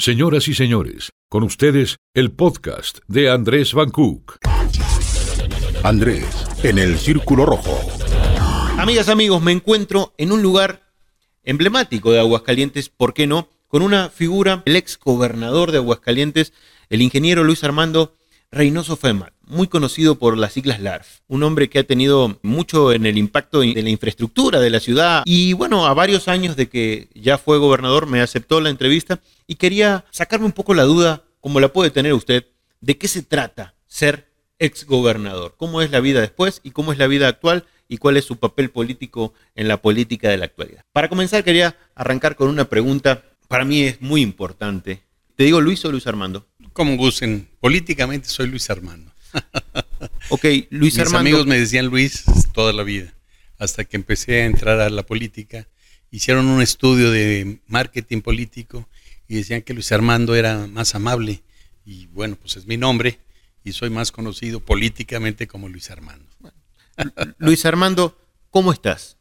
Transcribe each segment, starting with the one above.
Señoras y señores, con ustedes el podcast de Andrés Van Cook. Andrés, en el Círculo Rojo. Amigas, amigos, me encuentro en un lugar emblemático de Aguascalientes, ¿por qué no? Con una figura, el ex gobernador de Aguascalientes, el ingeniero Luis Armando Reynoso Femar, muy conocido por las siglas LARF, un hombre que ha tenido mucho en el impacto de la infraestructura de la ciudad y bueno, a varios años de que ya fue gobernador me aceptó la entrevista y quería sacarme un poco la duda, como la puede tener usted, de qué se trata ser ex gobernador, cómo es la vida después y cómo es la vida actual y cuál es su papel político en la política de la actualidad. Para comenzar quería arrancar con una pregunta, para mí es muy importante. ¿Te digo Luis o Luis Armando? Como gusten. Políticamente soy Luis Armando. ok, Luis Mis Armando. amigos me decían Luis toda la vida, hasta que empecé a entrar a la política. Hicieron un estudio de marketing político y decían que Luis Armando era más amable. Y bueno, pues es mi nombre y soy más conocido políticamente como Luis Armando. Luis Armando, ¿cómo estás?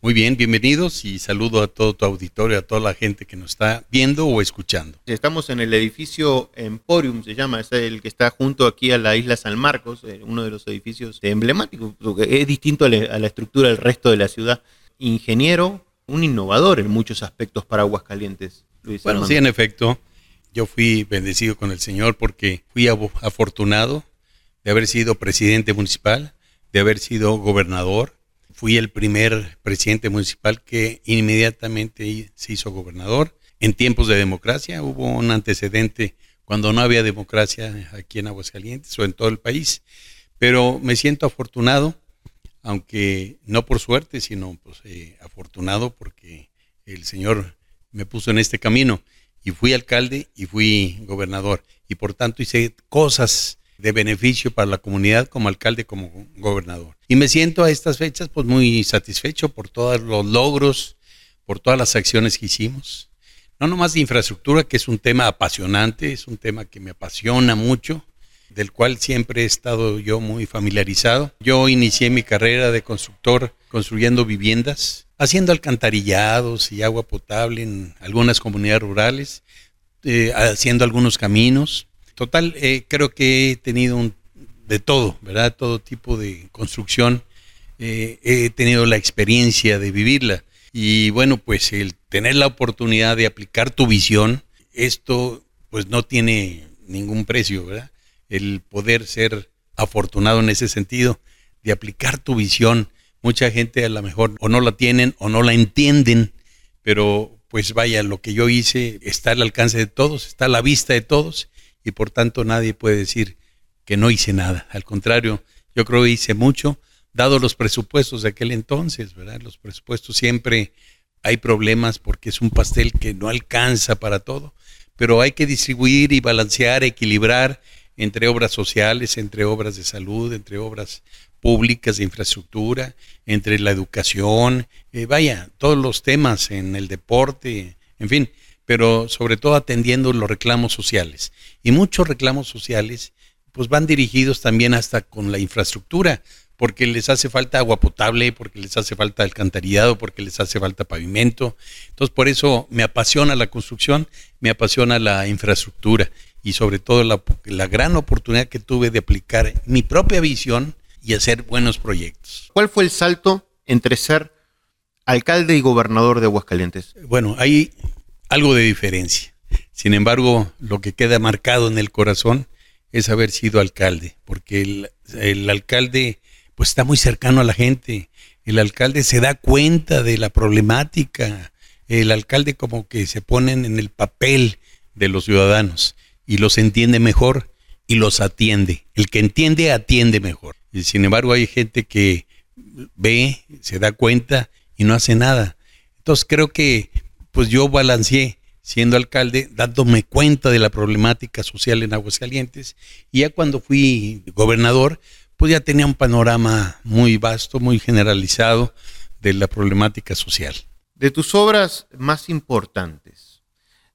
Muy bien, bienvenidos y saludo a todo tu auditorio, a toda la gente que nos está viendo o escuchando. Estamos en el edificio Emporium, se llama, es el que está junto aquí a la isla San Marcos, eh, uno de los edificios emblemáticos, porque es distinto a la, estructura del resto de la ciudad. Ingeniero, un innovador en muchos aspectos para Aguascalientes, Luis Bueno, Armando. sí, en efecto, yo fui bendecido con el Señor porque fui afortunado de haber sido presidente municipal, de haber sido gobernador. Fui el primer presidente municipal que inmediatamente se hizo gobernador. En tiempos de democracia hubo un antecedente cuando no había democracia aquí en Aguascalientes o en todo el país. Pero me siento afortunado, aunque no por suerte, sino pues, eh, afortunado porque el Señor me puso en este camino y fui alcalde y fui gobernador y por tanto hice cosas de beneficio para la comunidad como alcalde, como gobernador. Y me siento a estas fechas pues muy satisfecho por todos los logros, por todas las acciones que hicimos. No nomás de infraestructura, que es un tema apasionante, es un tema que me apasiona mucho, del cual siempre he estado yo muy familiarizado. Yo inicié mi carrera de constructor construyendo viviendas, haciendo alcantarillados y agua potable en algunas comunidades rurales, eh, haciendo algunos caminos. Total, eh, creo que he tenido un, de todo, ¿verdad? Todo tipo de construcción. Eh, he tenido la experiencia de vivirla. Y bueno, pues el tener la oportunidad de aplicar tu visión, esto pues no tiene ningún precio, ¿verdad? El poder ser afortunado en ese sentido, de aplicar tu visión. Mucha gente a lo mejor o no la tienen o no la entienden, pero pues vaya, lo que yo hice está al alcance de todos, está a la vista de todos y por tanto nadie puede decir que no hice nada. Al contrario, yo creo que hice mucho, dado los presupuestos de aquel entonces, ¿verdad? Los presupuestos siempre hay problemas porque es un pastel que no alcanza para todo, pero hay que distribuir y balancear, equilibrar entre obras sociales, entre obras de salud, entre obras públicas de infraestructura, entre la educación, eh, vaya, todos los temas en el deporte, en fin, pero sobre todo atendiendo los reclamos sociales. Y muchos reclamos sociales pues van dirigidos también hasta con la infraestructura, porque les hace falta agua potable, porque les hace falta alcantarillado, porque les hace falta pavimento. Entonces, por eso me apasiona la construcción, me apasiona la infraestructura y sobre todo la, la gran oportunidad que tuve de aplicar mi propia visión y hacer buenos proyectos. ¿Cuál fue el salto entre ser alcalde y gobernador de Aguascalientes? Bueno, hay algo de diferencia. Sin embargo, lo que queda marcado en el corazón es haber sido alcalde, porque el, alcalde pues está muy cercano a la gente, el alcalde se da cuenta de la problemática, el alcalde como que se ponen en el papel de los ciudadanos y los entiende mejor y los atiende. El que entiende atiende mejor. Y sin embargo hay gente que ve, se da cuenta y no hace nada. Entonces creo que pues yo balanceé siendo alcalde, dándome cuenta de la problemática social en Aguascalientes, y ya cuando fui gobernador, pues ya tenía un panorama muy vasto, muy generalizado de la problemática social. De tus obras más importantes,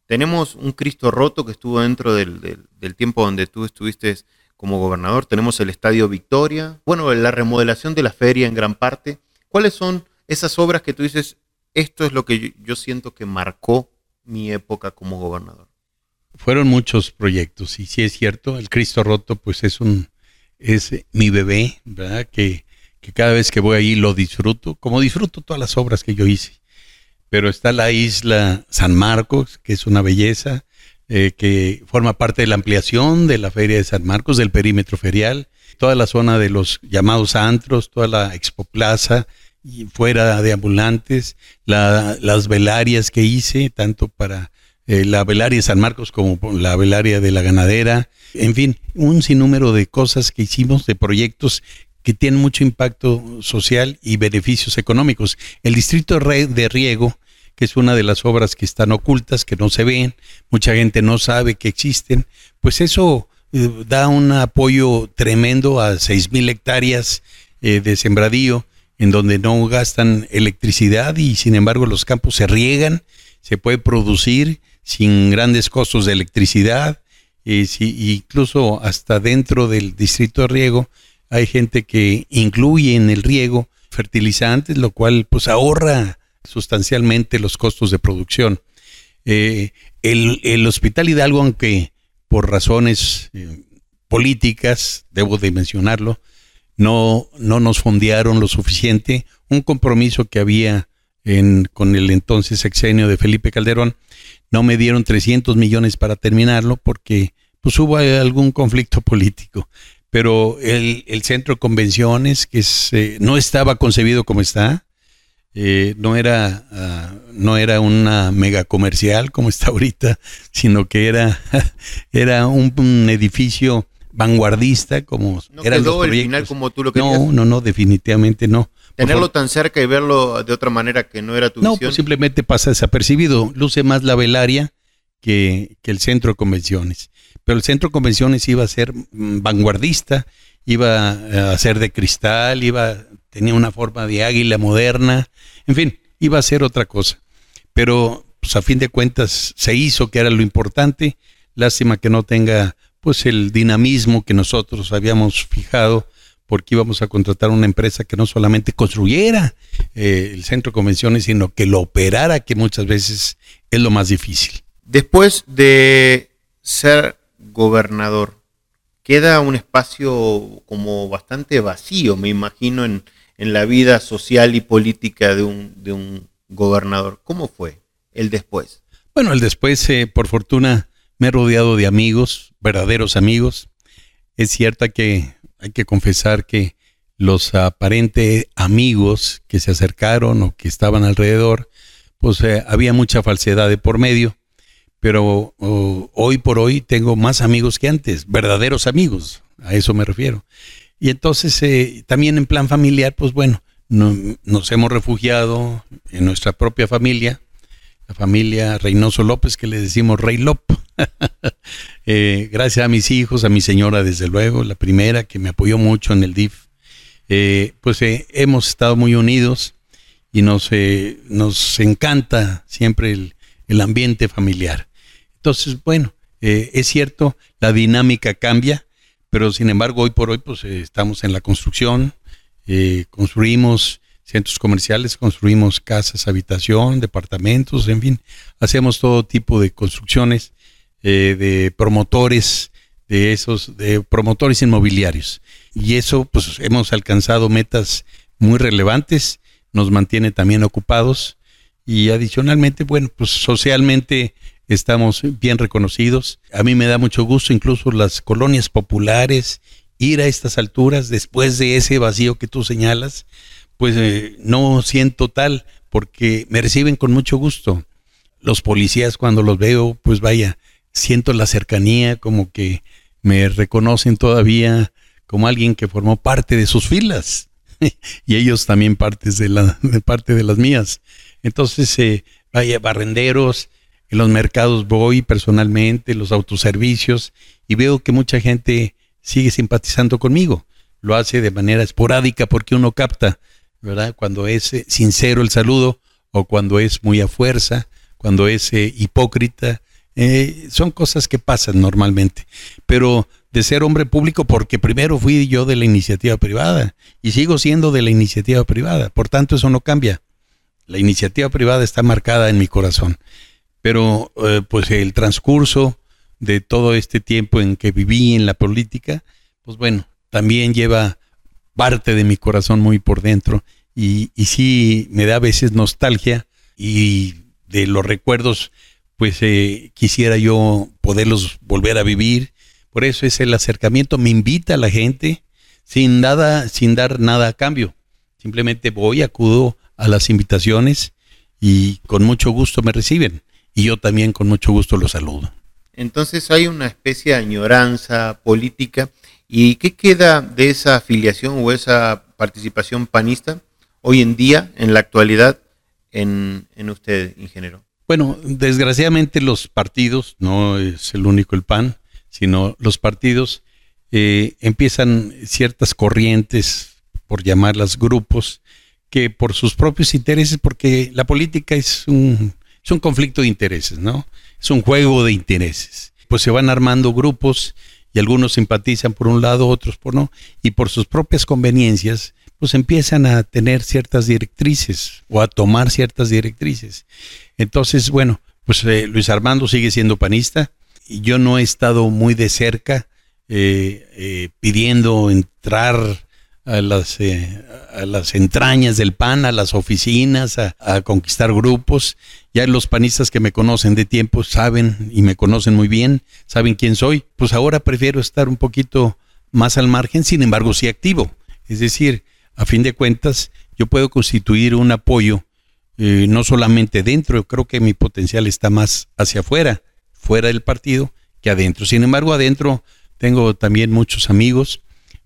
tenemos un Cristo roto que estuvo dentro del, del, tiempo donde tú estuviste como gobernador, tenemos el Estadio Victoria, bueno, la remodelación de la feria en gran parte. ¿Cuáles son esas obras que tú dices, esto es lo que yo, siento que marcó mi época como gobernador? fueron muchos proyectos y sí es cierto, el Cristo Roto pues es un es mi bebé, ¿verdad? Que, que cada vez que voy ahí lo disfruto, como disfruto todas las obras que yo hice. Pero está la isla San Marcos, que es una belleza, eh, que forma parte de la ampliación de la Feria de San Marcos, del perímetro ferial, toda la zona de los llamados antros, toda la Expo Plaza, y fuera de ambulantes, las velarias que hice, tanto para eh, la velaria de San Marcos como la velaria de la ganadera, en fin, un sinnúmero de cosas que hicimos, de proyectos que tienen mucho impacto social y beneficios económicos. El distrito de riego, que es una de las obras que están ocultas, que no se ven, mucha gente no sabe que existen, pues eso eh, da un apoyo tremendo a seis mil hectáreas eh, de sembradío en donde no gastan electricidad y sin embargo los campos se riegan, se puede producir sin grandes costos de electricidad, y incluso hasta dentro del distrito de riego hay gente que incluye en el riego fertilizantes, lo cual pues ahorra sustancialmente los costos de producción. Eh, el, el, Hospital Hidalgo, aunque por razones eh, políticas, debo de mencionarlo, no, no nos fondearon lo suficiente, un compromiso que había en, con el entonces sexenio de Felipe Calderón, no me dieron 300 millones para terminarlo porque pues hubo algún conflicto político. Pero el, el centro de convenciones, que eh, no estaba concebido como está, eh, no, era, ah, no era una mega comercial como está ahorita, sino que era, era un edificio vanguardista como no quedó el final como tú lo querías. No, no, no, definitivamente no. Tenerlo tan cerca y verlo de otra manera que no era tu no, pues simplemente pasa desapercibido. Luce más la velaria que, que el centro de convenciones. Pero el centro de convenciones iba a ser mm, vanguardista, iba a ser de cristal, iba tenía una forma de águila moderna, en fin, iba a ser otra cosa. Pero pues a fin de cuentas se hizo que era lo importante. Lástima que no tenga pues el dinamismo que nosotros habíamos fijado porque íbamos a contratar una empresa que no solamente construyera eh, el centro de convenciones, sino que lo operara, que muchas veces es lo más difícil. Después de ser gobernador, queda un espacio como bastante vacío, me imagino, en, en la vida social y política de un, de un gobernador. ¿Cómo fue el después? Bueno, el después, eh, por fortuna, me rodeado de amigos, verdaderos amigos. Es cierto que hay que confesar que los aparentes amigos que se acercaron o que estaban alrededor, pues eh, había mucha falsedad de por medio. Pero hoy por hoy tengo más amigos que antes, verdaderos amigos, a eso me refiero. Y entonces eh, también en plan familiar, pues bueno, nos hemos refugiado en nuestra propia familia, la familia Reynoso López, que le decimos Rey Lop. Eh, gracias a mis hijos, a mi señora, desde luego, la primera que me apoyó mucho en el DIF. Eh, pues eh, hemos estado muy unidos y nos, nos encanta siempre el, el, ambiente familiar. Entonces, bueno, es cierto, la dinámica cambia, pero sin embargo, hoy por hoy, pues estamos en la construcción, construimos centros comerciales, construimos casas, habitación, departamentos, en fin, hacemos todo tipo de construcciones eh, de promotores, de esos, de promotores inmobiliarios. Y eso, pues hemos alcanzado metas muy relevantes, nos mantiene también ocupados y adicionalmente, bueno, pues socialmente estamos bien reconocidos. A mí me da mucho gusto incluso las colonias populares ir a estas alturas después de ese vacío que tú señalas, pues eh, no siento tal porque me reciben con mucho gusto. Los policías cuando los veo, pues vaya, siento la cercanía, como que me reconocen todavía como alguien que formó parte de sus filas y ellos también partes de la parte de las mías. Entonces, eh, vaya, barrenderos, en los mercados voy personalmente, los autoservicios y veo que mucha gente sigue simpatizando conmigo. Lo hace de manera esporádica porque uno capta ¿verdad? Cuando es eh, sincero el saludo o cuando es muy a fuerza, cuando es eh, hipócrita. Eh, son cosas que pasan normalmente. Pero de ser hombre público, porque primero fui yo de la iniciativa privada y sigo siendo de la iniciativa privada. Por tanto, eso no cambia. La iniciativa privada está marcada en mi corazón. Pero pues el transcurso de todo este tiempo en que viví en la política, pues bueno, también lleva parte de mi corazón muy por dentro y, y sí me da a veces nostalgia y de los recuerdos, pues eh, quisiera yo poderlos volver a vivir. Por eso es el acercamiento, me invita la gente sin nada, sin dar nada a cambio. Simplemente voy, acudo a las invitaciones y con mucho gusto me reciben. Y yo también con mucho gusto los saludo. Entonces hay una especie de añoranza política. ¿Y qué queda de esa afiliación o esa participación panista hoy en día, en la actualidad, en, en usted, ingeniero? Bueno, desgraciadamente los partidos, no es el único el PAN, sino los partidos eh, empiezan ciertas corrientes, por llamarlas grupos, que por sus propios intereses, porque la política es un, es un conflicto de intereses, ¿no? Es un juego de intereses. Pues se van armando grupos y algunos simpatizan por un lado, otros por no, y por sus propias conveniencias pues empiezan a tener ciertas directrices o a tomar ciertas directrices. Entonces, bueno, pues eh, Luis Armando sigue siendo panista y yo no he estado muy de cerca eh, eh, pidiendo entrar a las, a las entrañas del PAN, a las oficinas, a, conquistar grupos. Ya los panistas que me conocen de tiempo saben y me conocen muy bien, saben quién soy. Pues ahora prefiero estar un poquito más al margen, sin embargo sí activo. Es decir, a fin de cuentas, yo puedo constituir un apoyo eh, no solamente dentro, creo que mi potencial está más hacia afuera, fuera del partido, que adentro. Sin embargo, adentro tengo también muchos amigos,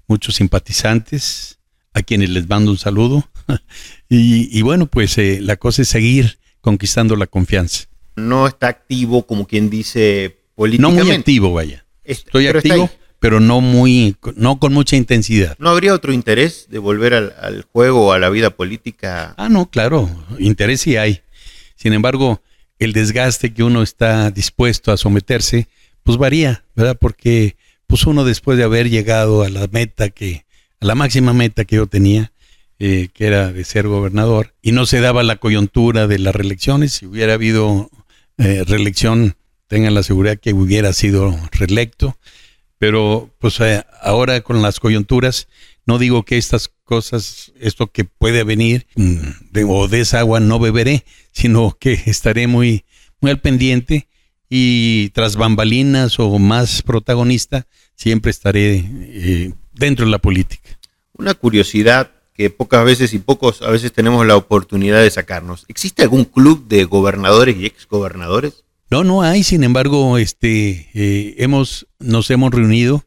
muchos simpatizantes, a quienes les mando un saludo. y, y, bueno, pues eh, la cosa es seguir conquistando la confianza. No está activo, como quien dice, políticamente. No muy activo, vaya. Estoy activo pero no muy, no con mucha intensidad. ¿No habría otro interés de volver al, al juego o a la vida política? Ah, no, claro, interés sí hay. Sin embargo, el desgaste que uno está dispuesto a someterse, pues varía, ¿verdad? Porque pues uno después de haber llegado a la meta que, a la máxima meta que yo tenía, eh, que era de ser gobernador, y no se daba la coyuntura de las reelecciones, si hubiera habido eh, reelección, tengan la seguridad que hubiera sido reelecto, pero pues eh, ahora con las coyunturas, no digo que estas cosas, esto que puede venir, mm, de, o de esa agua no beberé, sino que estaré muy, muy al pendiente y tras bambalinas o más protagonista, siempre estaré eh, dentro de la política. Una curiosidad que pocas veces y pocos a veces tenemos la oportunidad de sacarnos. ¿Existe algún club de gobernadores y exgobernadores? No, no hay, sin embargo, este, eh, hemos, nos hemos reunido,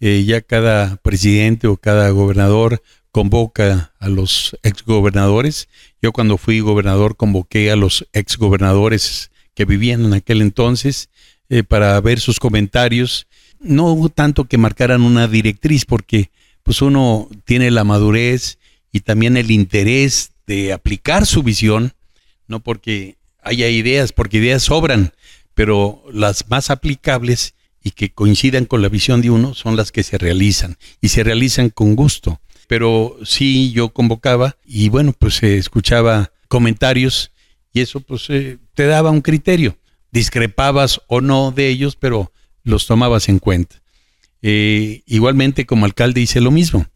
eh, ya cada presidente o cada gobernador convoca a los exgobernadores. Yo cuando fui gobernador convoqué a los exgobernadores que vivían en aquel entonces eh, para ver sus comentarios. No hubo tanto que marcaran una directriz porque pues uno tiene la madurez y también el interés de aplicar su visión, no porque haya ideas, porque ideas sobran, pero las más aplicables y que coincidan con la visión de uno son las que se realizan y se realizan con gusto. Pero sí yo convocaba y bueno, pues se escuchaba comentarios y eso pues eh, te daba un criterio. Discrepabas o no de ellos, pero los tomabas en cuenta. Eh, igualmente como alcalde hice lo mismo.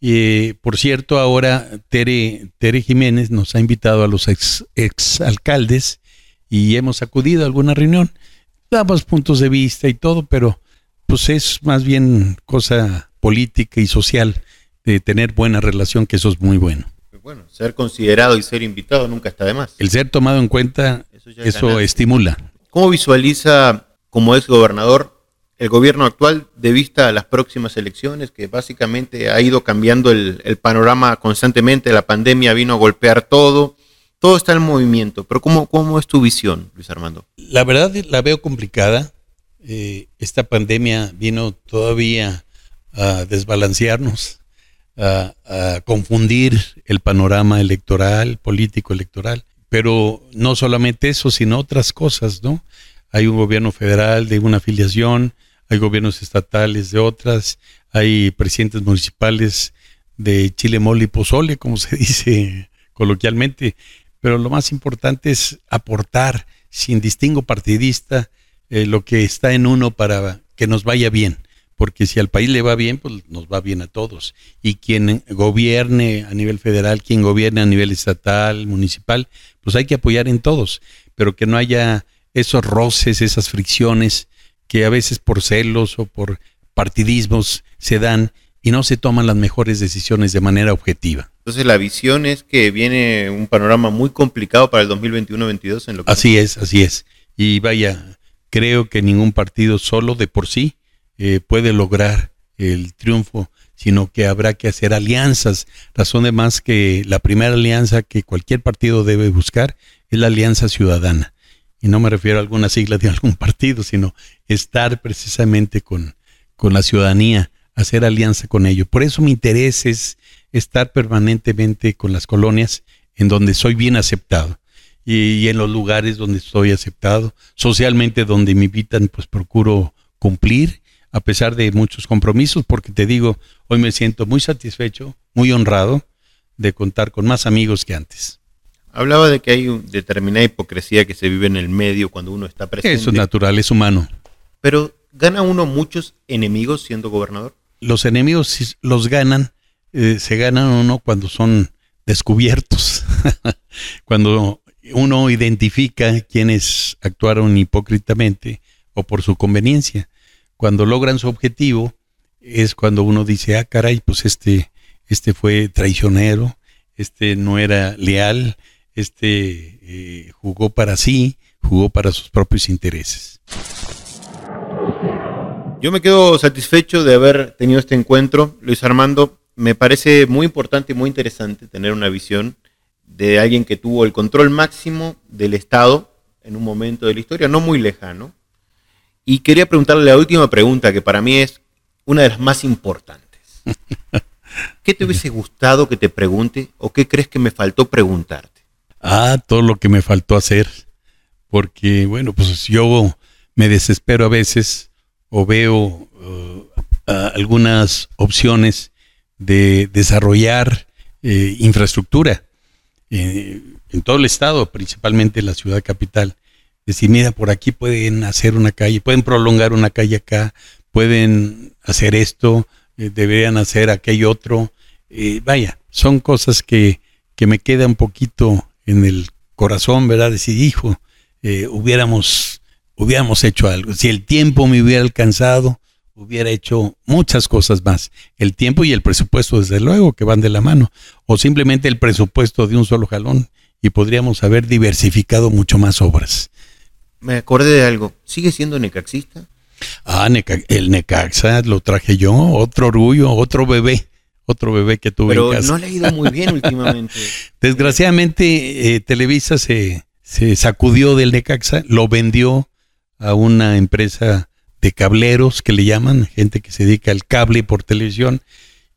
Eh, por cierto, ahora Tere, Tere Jiménez nos ha invitado a los ex, ex alcaldes y hemos acudido a alguna reunión. Damos puntos de vista y todo, pero pues es más bien cosa política y social de tener buena relación, que eso es muy bueno. Bueno, ser considerado y ser invitado nunca está de más. El ser tomado en cuenta, eso, eso estimula. ¿Cómo visualiza como ex gobernador el gobierno actual de vista a las próximas elecciones, que básicamente ha ido cambiando el, el, panorama constantemente, la pandemia vino a golpear todo, todo está en movimiento, pero ¿cómo, cómo es tu visión, Luis Armando? La verdad la veo complicada, eh, esta pandemia vino todavía a desbalancearnos, a, confundir el panorama electoral, político electoral, pero no solamente eso, sino otras cosas, ¿no? Hay un gobierno federal de una afiliación, hay gobiernos estatales de otras, hay presidentes municipales de Chile, Mole y Pozole, como se dice coloquialmente, pero lo más importante es aportar sin distingo partidista eh, lo que está en uno para que nos vaya bien. Porque si al país le va bien, pues nos va bien a todos. Y quien gobierne a nivel federal, quien gobierne a nivel estatal, municipal, pues hay que apoyar en todos. Pero que no haya esos roces, esas fricciones que a veces por celos o por partidismos se dan y no se toman las mejores decisiones de manera objetiva. Entonces la visión es que viene un panorama muy complicado para el 2021-22 en lo que Así es, así es. Y vaya, creo que ningún partido solo de por sí eh, puede lograr el triunfo, sino que habrá que hacer alianzas. Razón de más que la primera alianza que cualquier partido debe buscar es la alianza ciudadana. Y no me refiero a alguna sigla de algún partido, sino estar precisamente con, con la ciudadanía hacer alianza con ellos. Por eso mi interés es estar permanentemente con las colonias en donde soy bien aceptado y, en los lugares donde estoy aceptado, socialmente donde me invitan, pues procuro cumplir a pesar de muchos compromisos, porque te digo, hoy me siento muy satisfecho, muy honrado de contar con más amigos que antes. Hablaba de que hay una determinada hipocresía que se vive en el medio cuando uno está presente. Eso es natural, es humano. Pero ¿gana uno muchos enemigos siendo gobernador? los enemigos los ganan, eh, se ganan uno cuando son descubiertos, cuando uno identifica quienes actuaron hipócritamente o por su conveniencia. Cuando logran su objetivo es cuando uno dice, ah, caray, pues este, este fue traicionero, este no era leal, este eh, jugó para sí, jugó para sus propios intereses. Yo me quedo satisfecho de haber tenido este encuentro. Luis Armando, me parece muy importante y muy interesante tener una visión de alguien que tuvo el control máximo del Estado en un momento de la historia no muy lejano. Y quería preguntarle la última pregunta, que para mí es una de las más importantes. ¿Qué te hubiese gustado que te pregunte o qué crees que me faltó preguntarte? Ah, todo lo que me faltó hacer. Porque, bueno, pues yo me desespero a veces o veo uh, algunas opciones de desarrollar eh, infraestructura eh, en todo el estado, principalmente en la ciudad capital. Decir, mira, por aquí pueden hacer una calle, pueden prolongar una calle acá, pueden hacer esto, eh, deberían hacer aquello otro. vaya, son cosas que, que me queda un poquito en el corazón, ¿verdad? Decir, hijo, hubiéramos hubiéramos hecho algo. Si el tiempo me hubiera alcanzado, hubiera hecho muchas cosas más. El tiempo y el presupuesto, desde luego, que van de la mano. O simplemente el presupuesto de un solo jalón y podríamos haber diversificado mucho más obras. Me acordé de algo. ¿Sigue siendo necaxista? Ah, el Necaxa lo traje yo, otro orgullo, otro bebé, otro bebé que tuve en casa. no le ha ido muy bien últimamente. Desgraciadamente, eh, Televisa se, se sacudió del Necaxa, lo vendió a una empresa de cableros que le llaman, gente que se dedica al cable por televisión.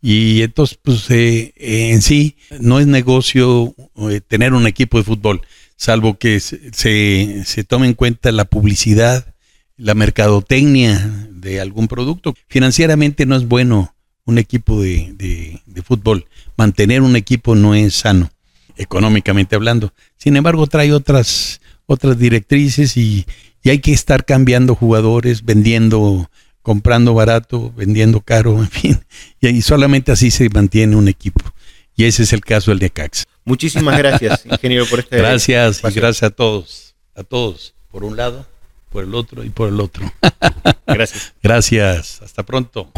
Y entonces, pues eh, en sí, no es negocio eh, tener un equipo de fútbol, salvo que se, se, tome en cuenta la publicidad, la mercadotecnia de algún producto. Financieramente no es bueno un equipo de, de fútbol. Mantener un equipo no es sano, económicamente hablando. Sin embargo, trae otras, otras directrices y, y hay que estar cambiando jugadores, vendiendo, comprando barato, vendiendo caro, en fin, y, solamente así se mantiene un equipo. Y ese es el caso del Necaxa. Muchísimas gracias, ingeniero, por este. Gracias, y gracias a todos, a todos, por un lado, por el otro y por el otro. gracias. Gracias, hasta pronto.